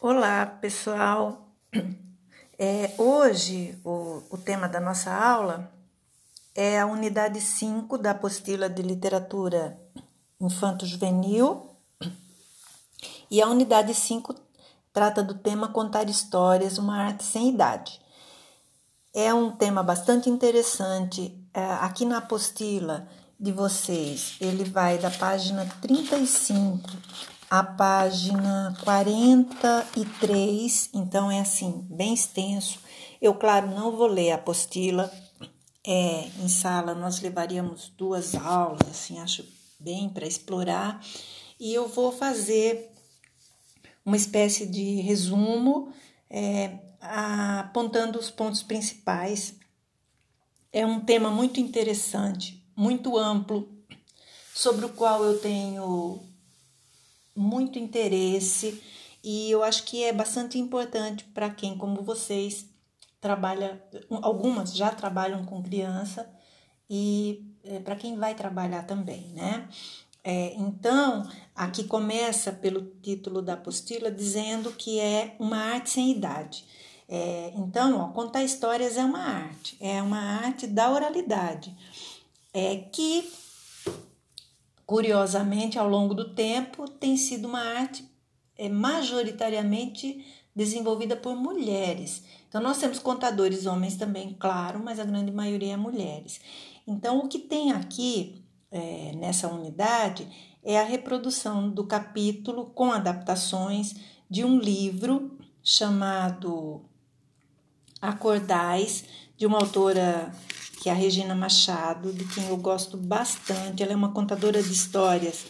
Olá, pessoal. É, hoje, o, o tema da nossa aula é a unidade 5 da apostila de literatura infanto-juvenil. E a unidade 5 trata do tema Contar Histórias, uma arte sem idade. É um tema bastante interessante. É, aqui na apostila de vocês, ele vai da página 35 a página 43, então é assim, bem extenso. Eu, claro, não vou ler a apostila. É, em sala nós levaríamos duas aulas, assim, acho bem para explorar. E eu vou fazer uma espécie de resumo, é, apontando os pontos principais. É um tema muito interessante, muito amplo, sobre o qual eu tenho muito interesse e eu acho que é bastante importante para quem, como vocês, trabalha, algumas já trabalham com criança e é, para quem vai trabalhar também, né? É, então, aqui começa pelo título da apostila dizendo que é uma arte sem idade. É, então, ó, contar histórias é uma arte, é uma arte da oralidade, é que Curiosamente, ao longo do tempo, tem sido uma arte é, majoritariamente desenvolvida por mulheres. Então, nós temos contadores homens também, claro, mas a grande maioria é mulheres. Então, o que tem aqui é, nessa unidade é a reprodução do capítulo com adaptações de um livro chamado Acordais, de uma autora que é a Regina Machado, de quem eu gosto bastante. Ela é uma contadora de histórias,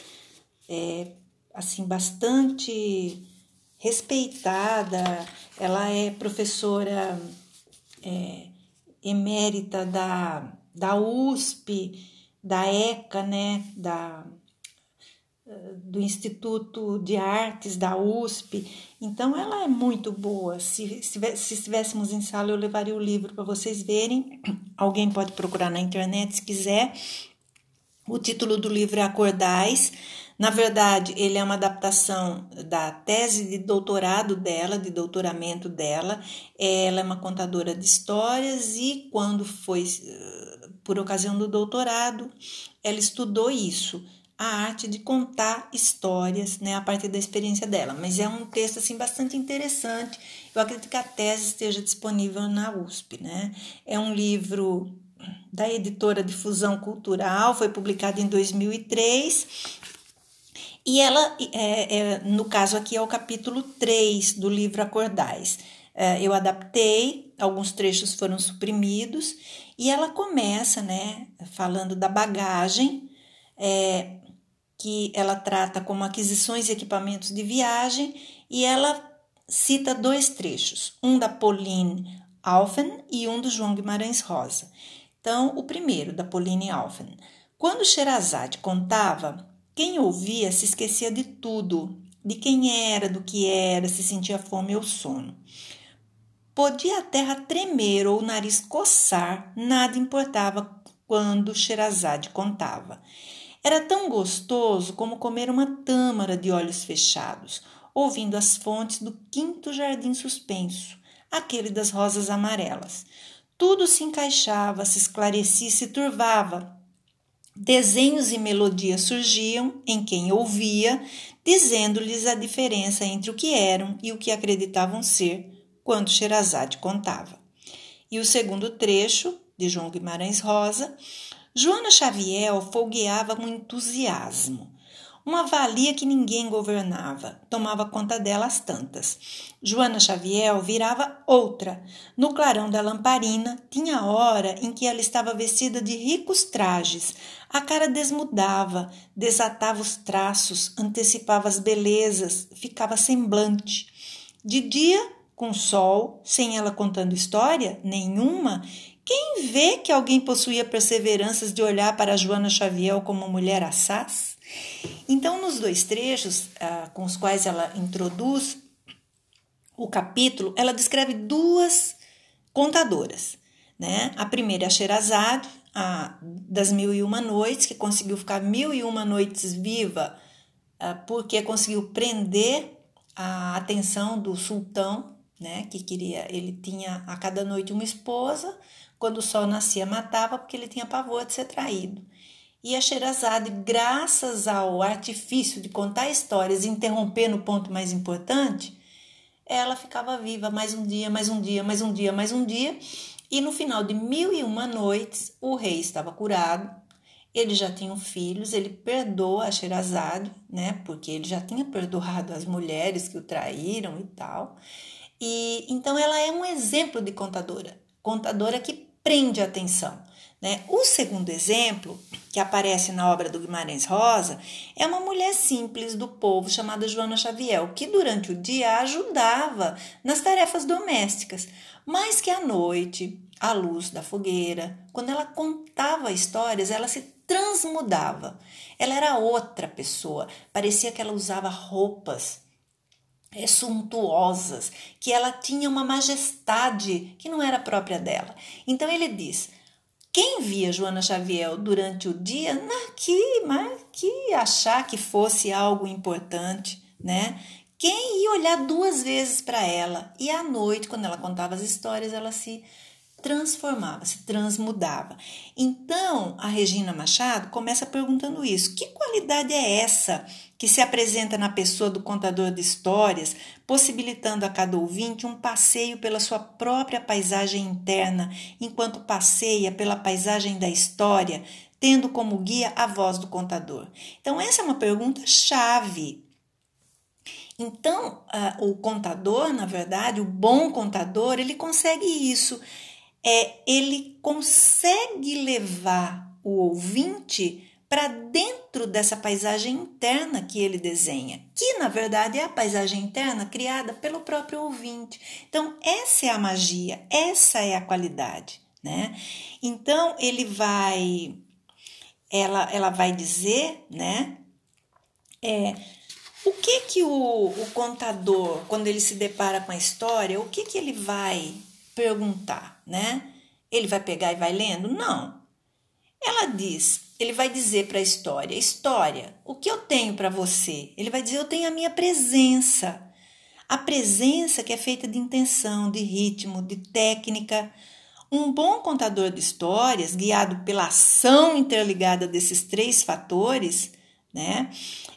é, assim, bastante respeitada. Ela é professora é, emérita da, da USP, da ECA, né, da do Instituto de Artes da USP. Então, ela é muito boa. Se, se, se estivéssemos em sala, eu levaria o livro para vocês verem. Alguém pode procurar na internet se quiser. O título do livro é Acordais. Na verdade, ele é uma adaptação da tese de doutorado dela, de doutoramento dela. Ela é uma contadora de histórias e, quando foi, eh, por ocasião do doutorado, ela estudou isso a arte de contar histórias, né, a partir da experiência dela. Mas é um texto assim bastante interessante. Eu acredito que a tese esteja disponível na USP, né? É um livro da editora Difusão Cultural, foi publicado em 2003. E ela, é, é, no caso aqui, é o capítulo 3 do livro Acordais. É, eu adaptei, alguns trechos foram suprimidos, e ela começa, né, falando da bagagem, é, que ela trata como aquisições e equipamentos de viagem, e ela cita dois trechos, um da Pauline Alphen e um do João Guimarães Rosa. Então, o primeiro, da Pauline Alphen. Quando Sherazade contava, quem ouvia se esquecia de tudo, de quem era, do que era, se sentia fome ou sono. Podia a terra tremer ou o nariz coçar, nada importava quando Sherazade contava. Era tão gostoso como comer uma tâmara de olhos fechados, ouvindo as fontes do quinto jardim suspenso, aquele das rosas amarelas. Tudo se encaixava, se esclarecia, se turvava. Desenhos e melodias surgiam em quem ouvia, dizendo-lhes a diferença entre o que eram e o que acreditavam ser quando Sherazade contava. E o segundo trecho, de João Guimarães Rosa, Joana Xavier folgueava com entusiasmo. Uma valia que ninguém governava, tomava conta dela às tantas. Joana Xavier virava outra. No clarão da lamparina, tinha hora em que ela estava vestida de ricos trajes. A cara desmudava, desatava os traços, antecipava as belezas, ficava semblante. De dia, com sol, sem ela contando história nenhuma, quem vê que alguém possuía perseveranças de olhar para Joana Xavier como mulher assaz? Então, nos dois trechos ah, com os quais ela introduz o capítulo, ela descreve duas contadoras. Né? A primeira é a Sherazade, a, das Mil e Uma Noites, que conseguiu ficar mil e uma noites viva ah, porque conseguiu prender a atenção do sultão, né, que queria, ele tinha a cada noite uma esposa, quando o sol nascia matava porque ele tinha pavor de ser traído. E a Sherazade, graças ao artifício de contar histórias e interromper no ponto mais importante, ela ficava viva mais um dia, mais um dia, mais um dia, mais um dia. E no final de mil e uma noites, o rei estava curado, ele já tinha filhos, ele perdoa a Sherazade, né? Porque ele já tinha perdoado as mulheres que o traíram e tal. E então ela é um exemplo de contadora, contadora que prende a atenção. Né? O segundo exemplo, que aparece na obra do Guimarães Rosa, é uma mulher simples do povo chamada Joana Xavier, que durante o dia ajudava nas tarefas domésticas, mas que à noite, à luz da fogueira, quando ela contava histórias, ela se transmudava. Ela era outra pessoa, parecia que ela usava roupas é, suntuosas, que ela tinha uma majestade que não era própria dela. Então ele diz: quem via Joana Xavier durante o dia, na que, mas que achar que fosse algo importante, né? Quem ia olhar duas vezes para ela e à noite, quando ela contava as histórias, ela se transformava, se transmudava. Então, a Regina Machado começa perguntando isso: que qualidade é essa que se apresenta na pessoa do contador de histórias, possibilitando a cada ouvinte um passeio pela sua própria paisagem interna, enquanto passeia pela paisagem da história, tendo como guia a voz do contador? Então, essa é uma pergunta chave. Então, uh, o contador, na verdade, o bom contador, ele consegue isso é ele consegue levar o ouvinte para dentro dessa paisagem interna que ele desenha, que na verdade é a paisagem interna criada pelo próprio ouvinte. Então, essa é a magia, essa é a qualidade, né? Então, ele vai ela ela vai dizer, né? É, o que que o, o contador, quando ele se depara com a história, o que que ele vai perguntar, né? Ele vai pegar e vai lendo? Não. Ela diz, ele vai dizer para a história: História, o que eu tenho para você? Ele vai dizer: Eu tenho a minha presença. A presença que é feita de intenção, de ritmo, de técnica. Um bom contador de histórias, guiado pela ação interligada desses três fatores, né,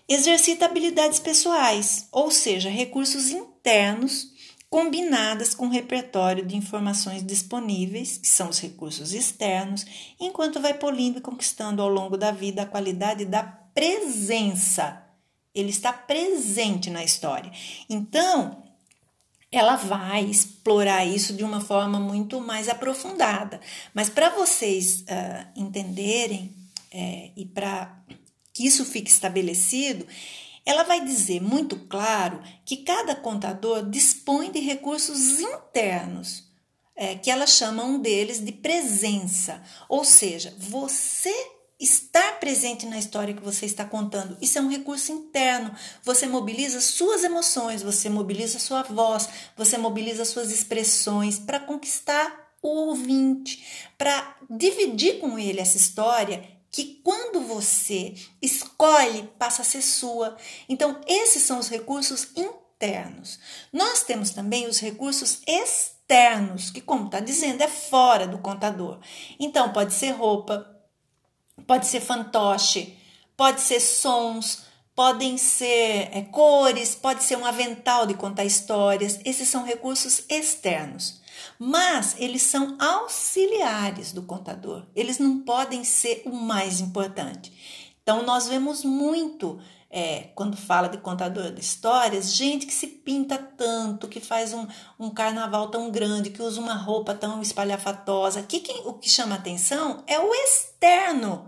exercita habilidades pessoais, ou seja, recursos internos combinadas com o repertório de informações disponíveis, que são os recursos externos, enquanto vai polindo e conquistando ao longo da vida a qualidade da presença. Ele está presente na história. Então, ela vai explorar isso de uma forma muito mais aprofundada. Mas para vocês uh, entenderem é, e para que isso fique estabelecido, ela vai dizer muito claro que cada contador dispõe de recursos internos, é, que ela chama um deles de presença, ou seja, você estar presente na história que você está contando. Isso é um recurso interno. Você mobiliza suas emoções, você mobiliza sua voz, você mobiliza suas expressões para conquistar o ouvinte, para dividir com ele essa história que quando você escolhe passa a ser sua. Então, esses são os recursos internos. Nós temos também os recursos externos, que, como está dizendo, é fora do contador. Então, pode ser roupa, pode ser fantoche, pode ser sons, podem ser é, cores, pode ser um avental de contar histórias. Esses são recursos externos mas eles são auxiliares do contador, eles não podem ser o mais importante. Então, nós vemos muito, é, quando fala de contador de histórias, gente que se pinta tanto, que faz um, um carnaval tão grande, que usa uma roupa tão espalhafatosa, que, o que chama atenção é o externo.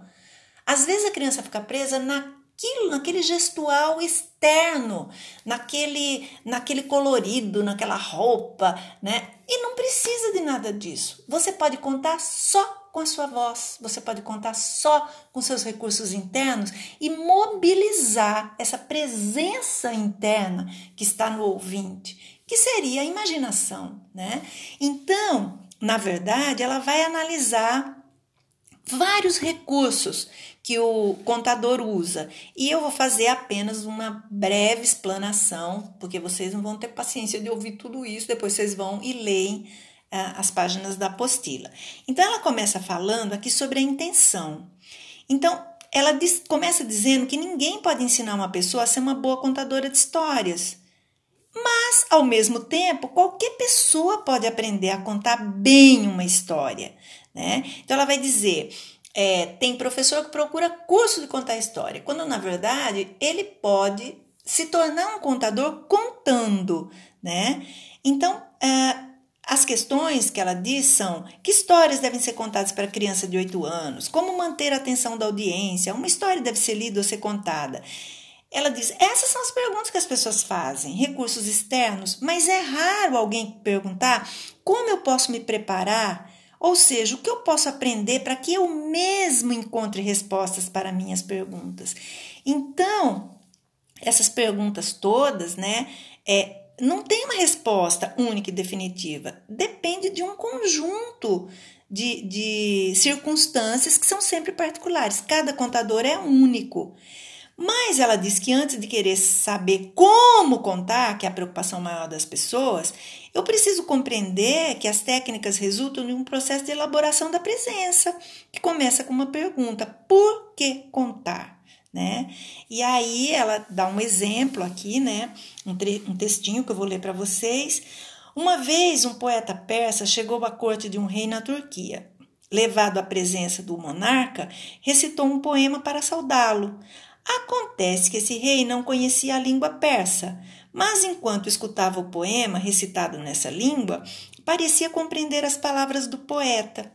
Às vezes a criança fica presa na naquilo, naquele gestual externo, naquele, naquele colorido, naquela roupa, né? E não precisa de nada disso. Você pode contar só com a sua voz, você pode contar só com seus recursos internos e mobilizar essa presença interna que está no ouvinte, que seria a imaginação, né? Então, na verdade, ela vai analisar vários recursos que o contador usa. E eu vou fazer apenas uma breve explanação, porque vocês não vão ter paciência de ouvir tudo isso, depois vocês vão e leem uh, as páginas da apostila. Então, ela começa falando aqui sobre a intenção. Então, ela diz, começa dizendo que ninguém pode ensinar uma pessoa a ser uma boa contadora de histórias. Mas, ao mesmo tempo, qualquer pessoa pode aprender a contar bem uma história. Né? Então, ela vai dizer é, tem professor que procura curso de contar história, quando na verdade ele pode se tornar um contador contando, né? Então, é, as questões que ela diz são: que histórias devem ser contadas para criança de 8 anos? Como manter a atenção da audiência? Uma história deve ser lida ou ser contada? Ela diz: essas são as perguntas que as pessoas fazem, recursos externos, mas é raro alguém perguntar como eu posso me preparar ou seja, o que eu posso aprender para que eu mesmo encontre respostas para minhas perguntas? Então, essas perguntas todas, né, é, não tem uma resposta única e definitiva. Depende de um conjunto de, de circunstâncias que são sempre particulares. Cada contador é único. Mas ela diz que antes de querer saber como contar, que é a preocupação maior das pessoas, eu preciso compreender que as técnicas resultam de um processo de elaboração da presença, que começa com uma pergunta: por que contar? Né? E aí ela dá um exemplo aqui, né? Um, um textinho que eu vou ler para vocês. Uma vez um poeta persa chegou à corte de um rei na Turquia. Levado à presença do monarca, recitou um poema para saudá-lo. Acontece que esse rei não conhecia a língua persa, mas enquanto escutava o poema recitado nessa língua, parecia compreender as palavras do poeta,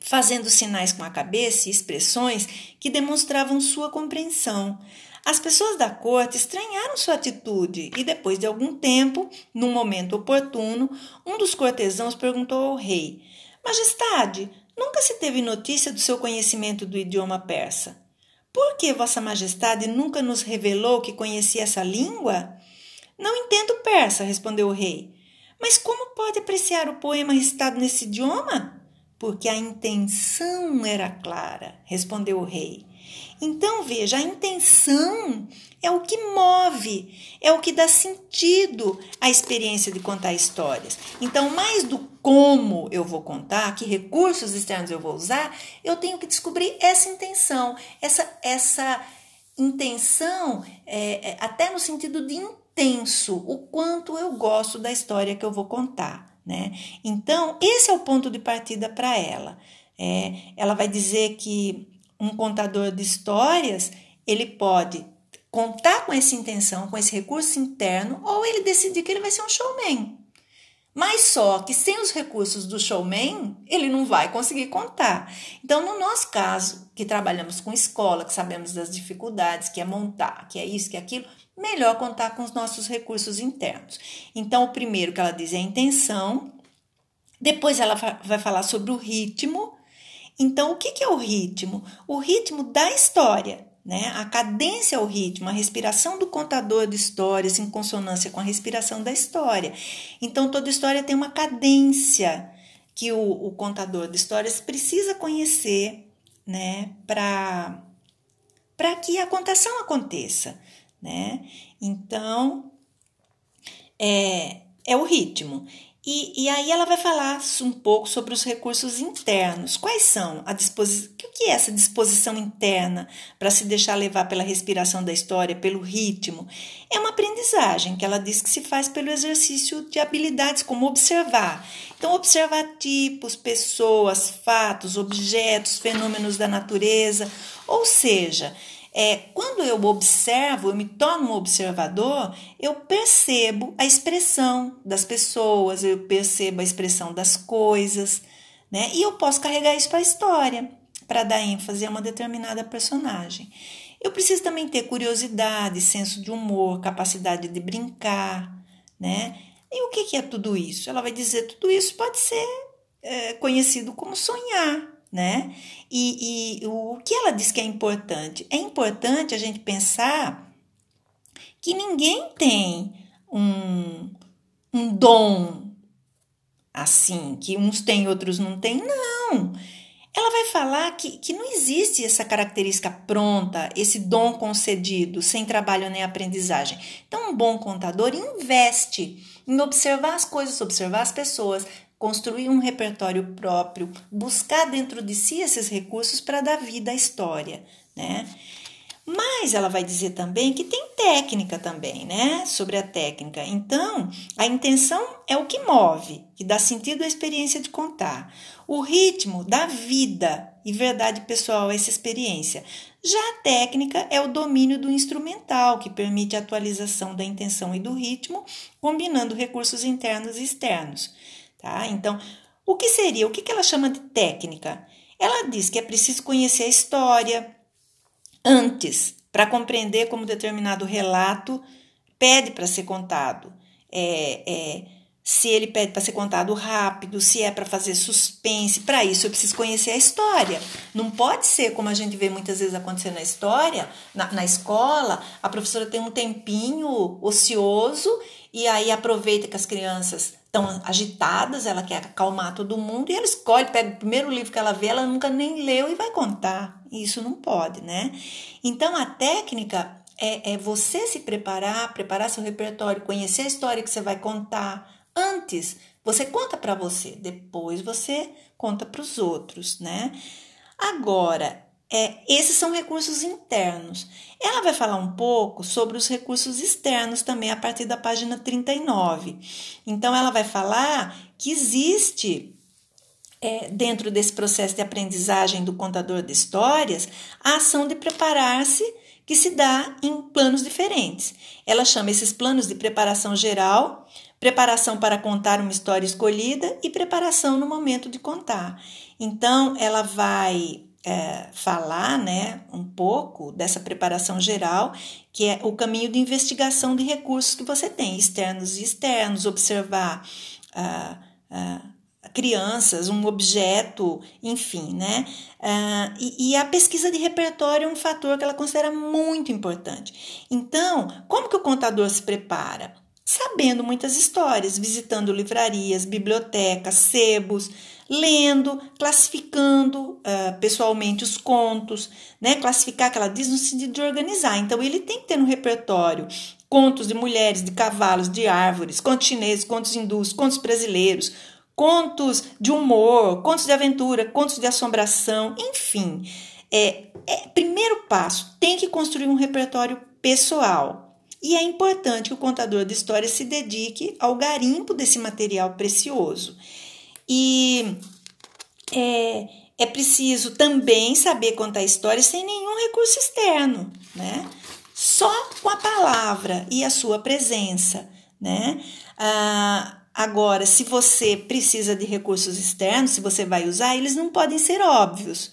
fazendo sinais com a cabeça e expressões que demonstravam sua compreensão. As pessoas da corte estranharam sua atitude e, depois de algum tempo, num momento oportuno, um dos cortesãos perguntou ao rei: Majestade, nunca se teve notícia do seu conhecimento do idioma persa. Por que Vossa Majestade nunca nos revelou que conhecia essa língua? Não entendo persa, respondeu o rei. Mas como pode apreciar o poema recitado nesse idioma? Porque a intenção era clara, respondeu o rei. Então veja, a intenção é o que move, é o que dá sentido à experiência de contar histórias. Então, mais do como eu vou contar, que recursos externos eu vou usar, eu tenho que descobrir essa intenção, essa essa intenção é, é, até no sentido de intenso, o quanto eu gosto da história que eu vou contar, né? Então, esse é o ponto de partida para ela. É, ela vai dizer que um contador de histórias, ele pode contar com essa intenção, com esse recurso interno, ou ele decidir que ele vai ser um showman. Mas só que sem os recursos do showman, ele não vai conseguir contar. Então, no nosso caso, que trabalhamos com escola, que sabemos das dificuldades, que é montar, que é isso, que é aquilo, melhor contar com os nossos recursos internos. Então, o primeiro que ela diz é a intenção, depois ela vai falar sobre o ritmo, então, o que é o ritmo? O ritmo da história, né? A cadência é o ritmo, a respiração do contador de histórias em consonância com a respiração da história. Então, toda história tem uma cadência que o, o contador de histórias precisa conhecer, né? Para para que a contação aconteça, né? Então, é, é o ritmo. E, e aí ela vai falar um pouco sobre os recursos internos. Quais são a disposição? O que é essa disposição interna para se deixar levar pela respiração da história, pelo ritmo? É uma aprendizagem que ela diz que se faz pelo exercício de habilidades como observar. Então, observar tipos, pessoas, fatos, objetos, fenômenos da natureza, ou seja, é, quando eu observo, eu me torno um observador, eu percebo a expressão das pessoas, eu percebo a expressão das coisas, né? E eu posso carregar isso para a história, para dar ênfase a uma determinada personagem. Eu preciso também ter curiosidade, senso de humor, capacidade de brincar, né? E o que é tudo isso? Ela vai dizer tudo isso pode ser é, conhecido como sonhar, né? E, e o que ela diz que é importante? É importante a gente pensar que ninguém tem um, um dom assim, que uns têm, outros não têm, não. ela vai falar que, que não existe essa característica pronta, esse dom concedido, sem trabalho nem aprendizagem. Então, um bom contador investe em observar as coisas, observar as pessoas, construir um repertório próprio, buscar dentro de si esses recursos para dar vida à história, né? Mas ela vai dizer também que tem técnica também, né? Sobre a técnica. Então, a intenção é o que move, que dá sentido à experiência de contar. O ritmo dá vida e verdade pessoal a essa experiência. Já a técnica é o domínio do instrumental, que permite a atualização da intenção e do ritmo, combinando recursos internos e externos. Tá? Então, o que seria? O que ela chama de técnica? Ela diz que é preciso conhecer a história, antes para compreender como determinado relato pede para ser contado. É, é, se ele pede para ser contado rápido, se é para fazer suspense, para isso eu preciso conhecer a história. Não pode ser como a gente vê muitas vezes acontecer na história, na, na escola, a professora tem um tempinho ocioso e aí aproveita que as crianças estão agitadas, ela quer acalmar todo mundo e ela escolhe, pega o primeiro livro que ela vê, ela nunca nem leu e vai contar. Isso não pode, né? Então a técnica é, é você se preparar, preparar seu repertório, conhecer a história que você vai contar. Antes, você conta para você, depois você conta para os outros, né? Agora, é, esses são recursos internos. Ela vai falar um pouco sobre os recursos externos também a partir da página 39. Então, ela vai falar que existe, é, dentro desse processo de aprendizagem do contador de histórias, a ação de preparar-se que se dá em planos diferentes. Ela chama esses planos de preparação geral, preparação para contar uma história escolhida e preparação no momento de contar. Então, ela vai é, falar né, um pouco dessa preparação geral, que é o caminho de investigação de recursos que você tem, externos e externos, observar ah, ah, crianças, um objeto, enfim, né? Ah, e, e, a pesquisa de repertório é um fator que ela considera muito importante. Então, como que o contador se prepara? Sabendo muitas histórias, visitando livrarias, bibliotecas, sebos, lendo, classificando uh, pessoalmente os contos, né? Classificar que ela diz no sentido de organizar. Então ele tem que ter no repertório contos de mulheres, de cavalos, de árvores, contos chineses, contos hindus, contos brasileiros, contos de humor, contos de aventura, contos de assombração, enfim. É, é primeiro passo, tem que construir um repertório pessoal. E é importante que o contador de histórias se dedique ao garimpo desse material precioso. E é, é preciso também saber contar histórias sem nenhum recurso externo, né? Só com a palavra e a sua presença, né? Ah, agora, se você precisa de recursos externos, se você vai usar, eles não podem ser óbvios.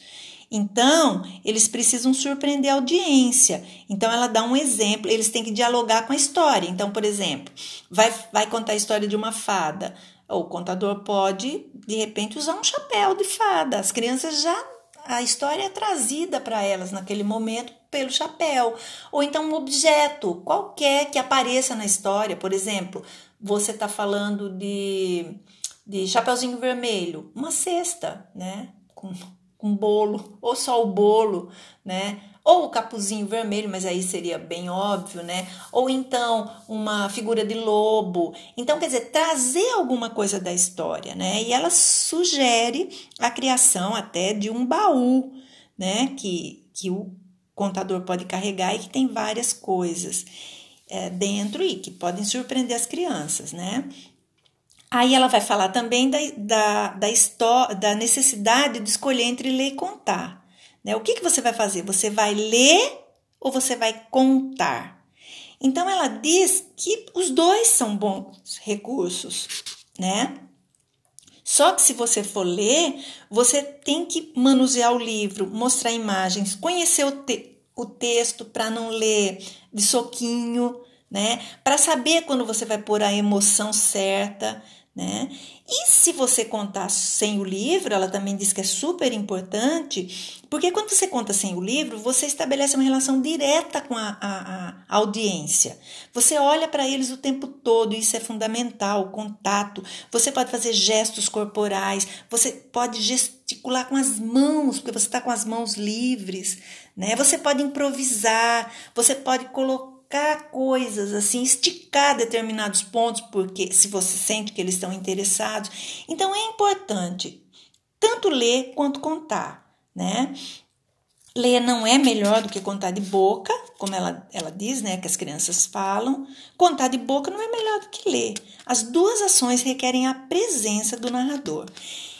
Então, eles precisam surpreender a audiência. Então, ela dá um exemplo, eles têm que dialogar com a história. Então, por exemplo, vai, vai contar a história de uma fada. O contador pode, de repente, usar um chapéu de fada. As crianças já. A história é trazida para elas naquele momento pelo chapéu. Ou então um objeto qualquer que apareça na história. Por exemplo, você está falando de, de Chapeuzinho Vermelho, uma cesta, né? Com, com bolo, ou só o bolo, né? Ou o capuzinho vermelho, mas aí seria bem óbvio, né? Ou então uma figura de lobo. Então, quer dizer, trazer alguma coisa da história, né? E ela sugere a criação até de um baú, né? Que, que o contador pode carregar e que tem várias coisas é, dentro e que podem surpreender as crianças, né? Aí ela vai falar também da, da, da, da necessidade de escolher entre ler e contar. Né? O que, que você vai fazer? Você vai ler ou você vai contar? Então ela diz que os dois são bons recursos, né? Só que se você for ler, você tem que manusear o livro, mostrar imagens, conhecer o, te o texto para não ler de soquinho, né? Para saber quando você vai pôr a emoção certa, né? E se você contar sem o livro, ela também diz que é super importante, porque quando você conta sem o livro, você estabelece uma relação direta com a, a, a audiência. Você olha para eles o tempo todo, isso é fundamental, o contato. Você pode fazer gestos corporais, você pode gesticular com as mãos, porque você está com as mãos livres, né? Você pode improvisar, você pode colocar colocar coisas assim, esticar determinados pontos, porque se você sente que eles estão interessados. Então é importante tanto ler quanto contar, né? Ler não é melhor do que contar de boca, como ela, ela diz, né, que as crianças falam. Contar de boca não é melhor do que ler. As duas ações requerem a presença do narrador.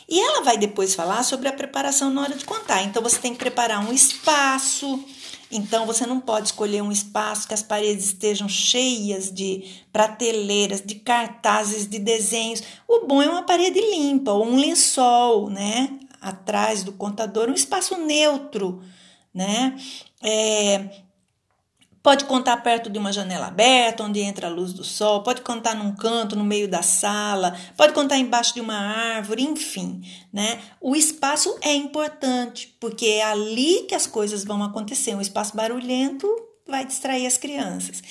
E ela vai depois falar sobre a preparação na hora de contar. Então você tem que preparar um espaço, então você não pode escolher um espaço que as paredes estejam cheias de prateleiras, de cartazes, de desenhos. O bom é uma parede limpa ou um lençol, né? Atrás do contador, um espaço neutro, né? É, Pode contar perto de uma janela aberta, onde entra a luz do sol, pode contar num canto, no meio da sala, pode contar embaixo de uma árvore, enfim, né? O espaço é importante, porque é ali que as coisas vão acontecer. Um espaço barulhento vai distrair as crianças.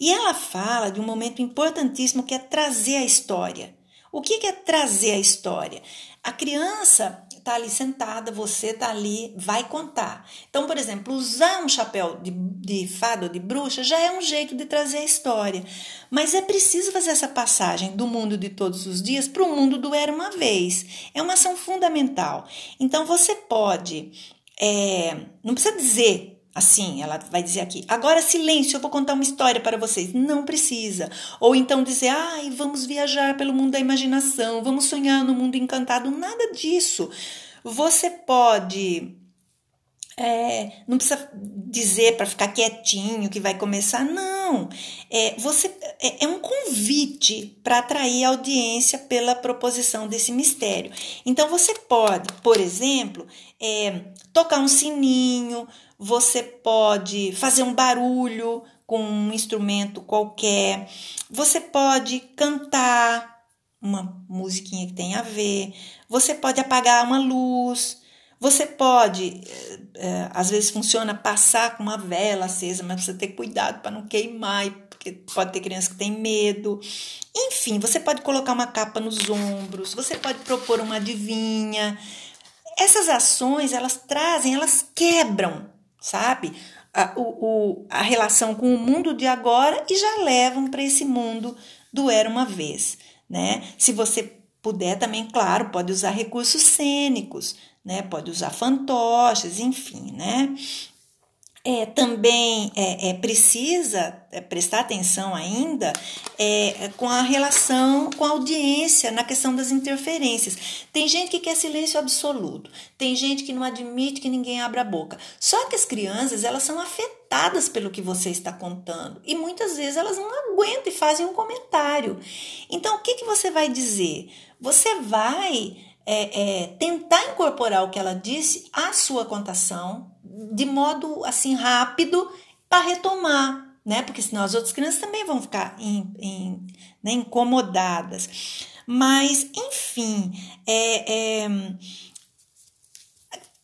E ela fala de um momento importantíssimo que é trazer a história. O que é trazer a história? A criança está ali sentada, você está ali, vai contar. Então, por exemplo, usar um chapéu de, de fada ou de bruxa já é um jeito de trazer a história. Mas é preciso fazer essa passagem do mundo de todos os dias para o mundo do era uma vez. É uma ação fundamental. Então, você pode. É, não precisa dizer Assim, ela vai dizer aqui: agora silêncio, eu vou contar uma história para vocês. Não precisa. Ou então dizer: ai, vamos viajar pelo mundo da imaginação, vamos sonhar no mundo encantado. Nada disso. Você pode. É, não precisa dizer para ficar quietinho que vai começar, não. É, você, é, é um convite para atrair a audiência pela proposição desse mistério. Então você pode, por exemplo, é, tocar um sininho, você pode fazer um barulho com um instrumento qualquer, você pode cantar uma musiquinha que tem a ver, você pode apagar uma luz, você pode, é, às vezes funciona passar com uma vela acesa, mas você tem cuidado para não queimar, porque pode ter criança que tem medo. Enfim, você pode colocar uma capa nos ombros, você pode propor uma adivinha. Essas ações, elas trazem, elas quebram sabe? A, o, o, a relação com o mundo de agora e já levam para esse mundo do era uma vez, né? Se você puder também, claro, pode usar recursos cênicos, né? Pode usar fantoches, enfim, né? É, também é, é precisa é, prestar atenção ainda é, com a relação com a audiência na questão das interferências. Tem gente que quer silêncio absoluto, tem gente que não admite que ninguém abra a boca. Só que as crianças elas são afetadas pelo que você está contando e muitas vezes elas não aguentam e fazem um comentário. Então o que, que você vai dizer? Você vai é, é, tentar incorporar o que ela disse à sua contação de modo assim rápido para retomar, né? Porque senão as outras crianças também vão ficar em, em, né, incomodadas. Mas, enfim, é, é,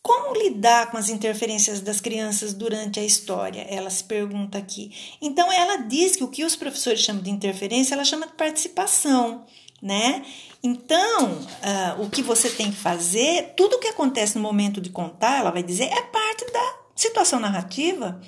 como lidar com as interferências das crianças durante a história? Ela se pergunta aqui. Então, ela diz que o que os professores chamam de interferência, ela chama de participação, né? Então, uh, o que você tem que fazer, tudo o que acontece no momento de contar, ela vai dizer, é parte da situação narrativa.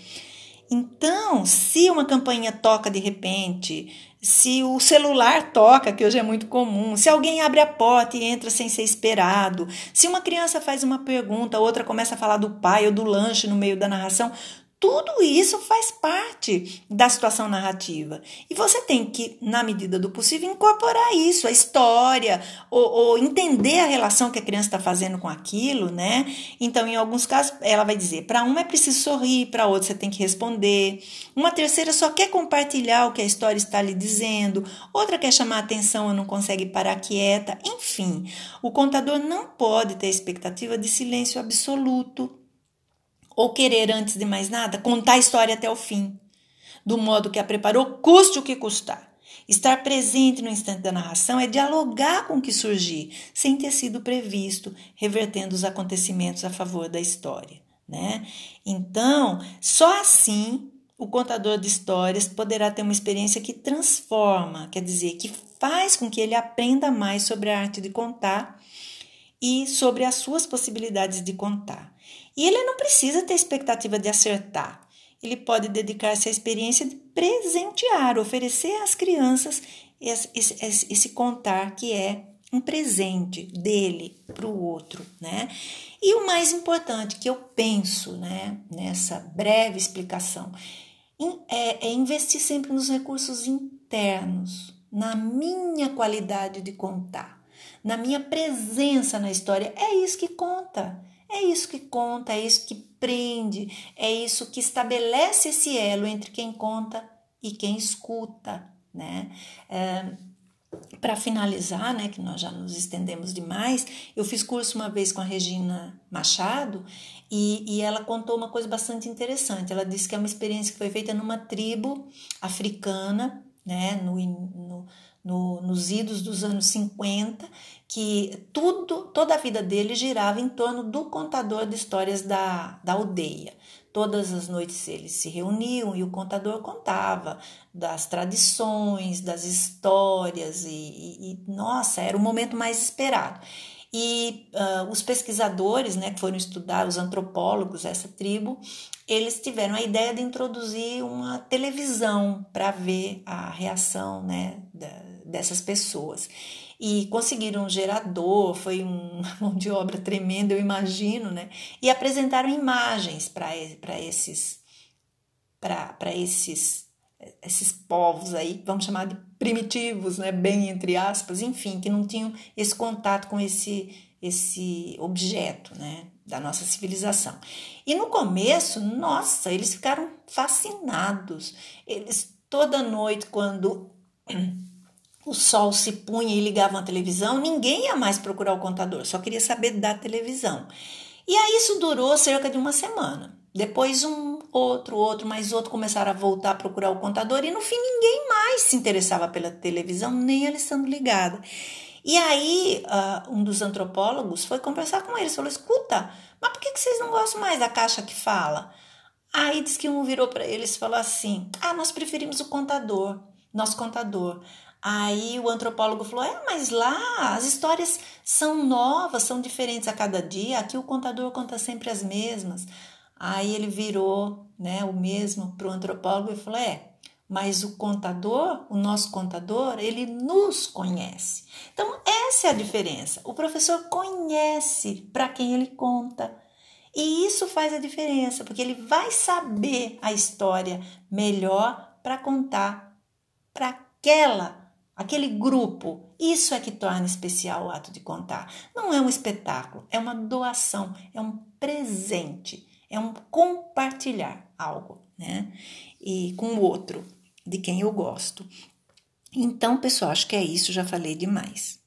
Então, se uma campainha toca de repente, se o celular toca, que hoje é muito comum, se alguém abre a porta e entra sem ser esperado, se uma criança faz uma pergunta, outra começa a falar do pai ou do lanche no meio da narração, tudo isso faz parte da situação narrativa. E você tem que, na medida do possível, incorporar isso, a história, ou, ou entender a relação que a criança está fazendo com aquilo, né? Então, em alguns casos, ela vai dizer: para uma é preciso sorrir, para outra você tem que responder. Uma terceira só quer compartilhar o que a história está lhe dizendo, outra quer chamar atenção e não consegue parar quieta. Enfim, o contador não pode ter expectativa de silêncio absoluto ou querer, antes de mais nada, contar a história até o fim, do modo que a preparou, custe o que custar. Estar presente no instante da narração é dialogar com o que surgir, sem ter sido previsto, revertendo os acontecimentos a favor da história. Né? Então, só assim o contador de histórias poderá ter uma experiência que transforma, quer dizer, que faz com que ele aprenda mais sobre a arte de contar e sobre as suas possibilidades de contar. E ele não precisa ter expectativa de acertar. Ele pode dedicar-se à experiência de presentear, oferecer às crianças esse, esse, esse contar que é um presente dele para o outro, né? E o mais importante que eu penso, né, nessa breve explicação, é, é investir sempre nos recursos internos, na minha qualidade de contar, na minha presença na história. É isso que conta. É isso que conta, é isso que prende, é isso que estabelece esse elo entre quem conta e quem escuta, né? É, para finalizar, né, que nós já nos estendemos demais, eu fiz curso uma vez com a Regina Machado e, e ela contou uma coisa bastante interessante. Ela disse que é uma experiência que foi feita numa tribo africana, né, no, no, no, nos idos dos anos 50, que tudo, toda a vida dele girava em torno do contador de histórias da, da aldeia. Todas as noites eles se reuniam e o contador contava das tradições, das histórias, e, e, e nossa, era o momento mais esperado. E uh, os pesquisadores, né, que foram estudar, os antropólogos, essa tribo, eles tiveram a ideia de introduzir uma televisão para ver a reação né, da, dessas pessoas e conseguiram um gerador, foi uma mão de obra tremenda, eu imagino, né? E apresentaram imagens para esses para esses esses povos aí, vamos chamar de primitivos, né, bem entre aspas, enfim, que não tinham esse contato com esse esse objeto, né, da nossa civilização. E no começo, nossa, eles ficaram fascinados. Eles toda noite quando o sol se punha e ligavam a televisão, ninguém ia mais procurar o contador, só queria saber da televisão. E aí isso durou cerca de uma semana. Depois um, outro, outro, mais outro começaram a voltar a procurar o contador e no fim ninguém mais se interessava pela televisão, nem ela estando ligada. E aí uh, um dos antropólogos foi conversar com eles, falou, escuta, mas por que, que vocês não gostam mais da caixa que fala? Aí diz que um virou para eles e falou assim, ah, nós preferimos o contador, nosso contador. Aí o antropólogo falou: é, mas lá as histórias são novas, são diferentes a cada dia. Aqui o contador conta sempre as mesmas. Aí ele virou né, o mesmo para o antropólogo e falou: é, mas o contador, o nosso contador, ele nos conhece. Então, essa é a diferença. O professor conhece para quem ele conta. E isso faz a diferença, porque ele vai saber a história melhor para contar para aquela aquele grupo. Isso é que torna especial o ato de contar. Não é um espetáculo, é uma doação, é um presente, é um compartilhar algo, né? E com o outro, de quem eu gosto. Então, pessoal, acho que é isso, já falei demais.